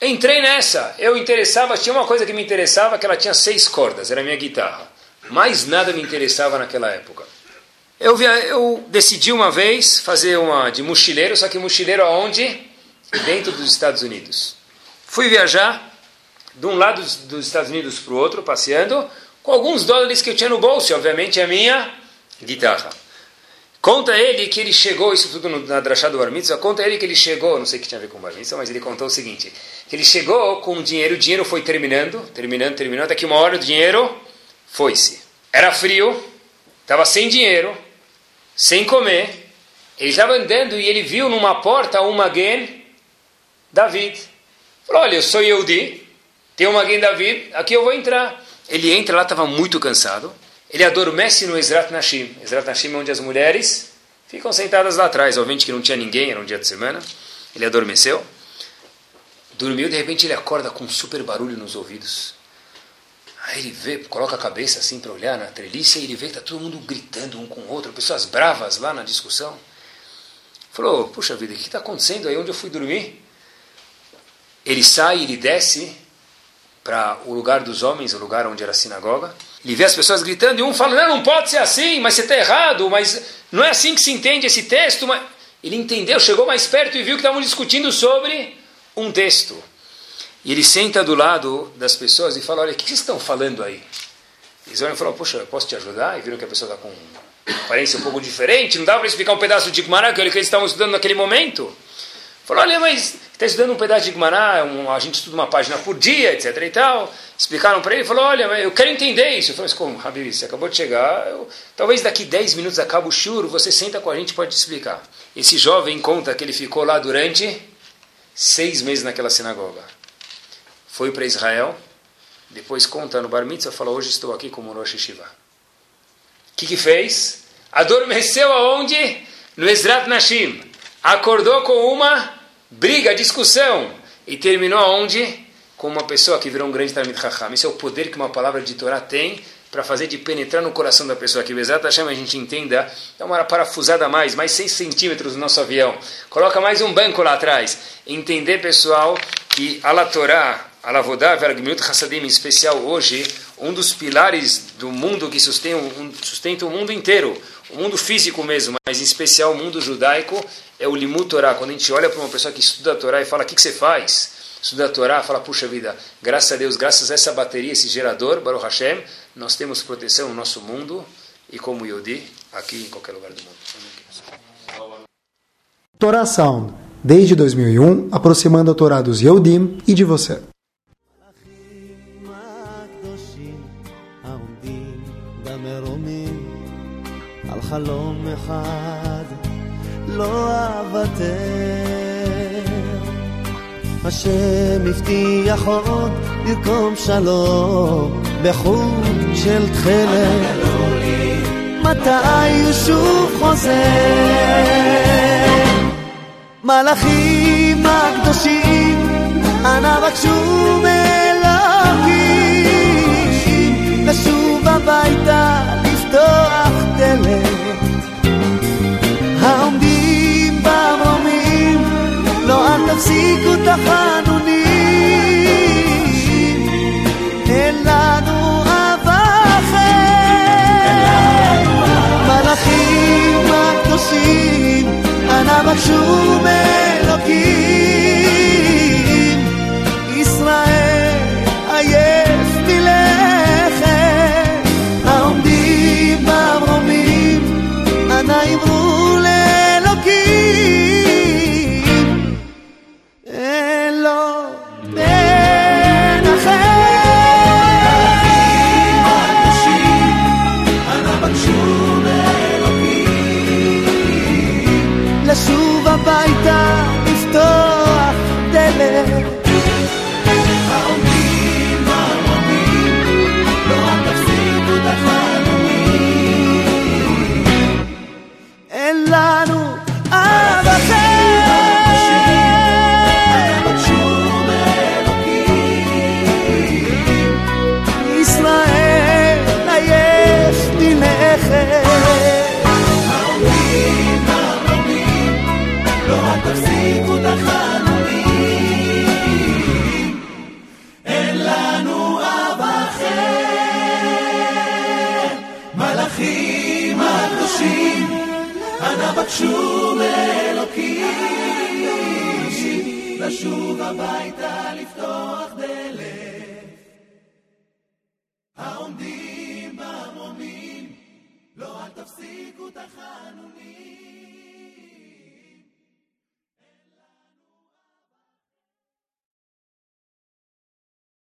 entrei nessa. Eu interessava, tinha uma coisa que me interessava, que ela tinha seis cordas, era a minha guitarra. Mais nada me interessava naquela época. Eu, via, eu decidi uma vez fazer uma de mochileiro, só que mochileiro aonde? Dentro dos Estados Unidos. Fui viajar de um lado dos Estados Unidos para o outro, passeando, com alguns dólares que eu tinha no bolso, obviamente a minha guitarra. Conta ele que ele chegou, isso tudo na drachá do Bar conta ele que ele chegou, não sei o que tinha a ver com o Bar mas ele contou o seguinte, que ele chegou com dinheiro, o dinheiro foi terminando, terminando, terminando, até que uma hora o dinheiro foi-se. Era frio, estava sem dinheiro, sem comer, ele estava andando e ele viu numa porta uma gen David. Falou, olha, eu sou Yehudi, tem uma Magen David, aqui eu vou entrar. Ele entra lá, estava muito cansado. Ele adormece no Ezrat Nashim. Ezrat Nashim é onde as mulheres ficam sentadas lá atrás. Obviamente que não tinha ninguém, era um dia de semana. Ele adormeceu. Dormiu, de repente ele acorda com um super barulho nos ouvidos. Aí ele vê, coloca a cabeça assim para olhar na treliça e ele vê que está todo mundo gritando um com o outro, pessoas bravas lá na discussão. Falou, puxa vida, o que está acontecendo aí onde eu fui dormir? ele sai, ele desce para o lugar dos homens, o lugar onde era a sinagoga. Ele vê as pessoas gritando e um fala: Não, não pode ser assim, mas você está errado, mas não é assim que se entende esse texto. Mas... Ele entendeu, chegou mais perto e viu que estavam discutindo sobre um texto. E ele senta do lado das pessoas e fala: Olha, o que vocês estão falando aí? Eles olham e falam: Poxa, eu posso te ajudar? E viram que a pessoa está com aparência um pouco diferente, não dá para explicar um pedaço de Gemara que eles estavam estudando naquele momento. Falou, olha, mas está estudando um pedaço de Gumará, um, a gente estuda uma página por dia, etc e tal. Explicaram para ele, falou, olha, eu quero entender isso. Eu falei, mas como, você acabou de chegar, eu, talvez daqui 10 minutos acaba o shur, você senta com a gente pode te explicar. Esse jovem conta que ele ficou lá durante seis meses naquela sinagoga. Foi para Israel, depois conta no Bar Mitzvah, falou, hoje estou aqui como Rosh Shiva. O que, que fez? Adormeceu aonde? No Ezrat Nashim. Acordou com uma briga, discussão, e terminou onde? Com uma pessoa que virou um grande Talmid Chacham. Esse é o poder que uma palavra de Torá tem para fazer de penetrar no coração da pessoa. Que Bezat Hashem a gente entenda, dá uma parafusada a mais, mais 6 centímetros no nosso avião. Coloca mais um banco lá atrás. Entender, pessoal, que a Torá, a Lavodá, Vergmiut Hassadim, em especial hoje, um dos pilares do mundo que sustenta, sustenta o mundo inteiro, o mundo físico mesmo, mas em especial o mundo judaico, é o Limut Torá. Quando a gente olha para uma pessoa que estuda a Torá e fala, o que, que você faz? Estuda a Torá, fala, puxa vida, graças a Deus, graças a essa bateria, esse gerador, Baruch Hashem, nós temos proteção no nosso mundo e como Yodi, aqui em qualquer lugar do mundo. Torá Sound, desde 2001, aproximando a Torá dos Yodim e de você. חלום אחד לא אוותר. השם הבטיח עוד לרקום שלום בחוט של תכלת. מתי הוא שוב חוזר? מלאכים הקדושים, אנא בקשו מאלוקים, תפסיקו את החנונים, אין לנו אהבה אחר. מלאכים הקדושים, אנא בקשו מאלוקים,